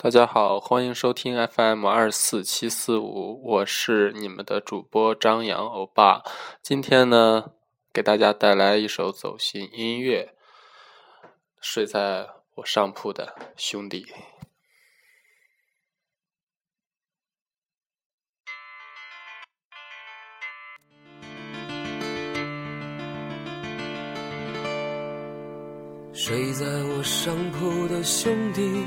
大家好，欢迎收听 FM 二四七四五，我是你们的主播张扬欧巴。今天呢，给大家带来一首走心音乐，《睡在我上铺的兄弟》。睡在我上铺的兄弟。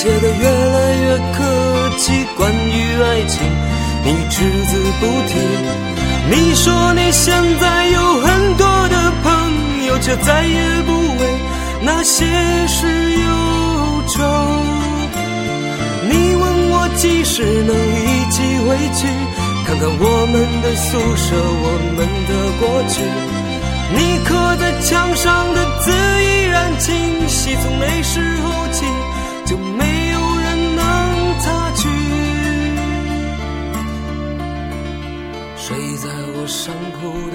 写的越来越客气，关于爱情你只字不提。你说你现在有很多的朋友，却再也不为那些事忧愁。你问我几时能一起回去，看看我们的宿舍，我们的过去。你刻在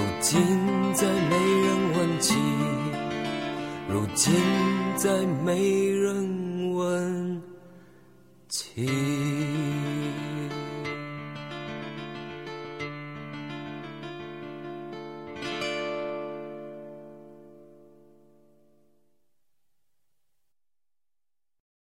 如今再没人问起。如今再没人问起。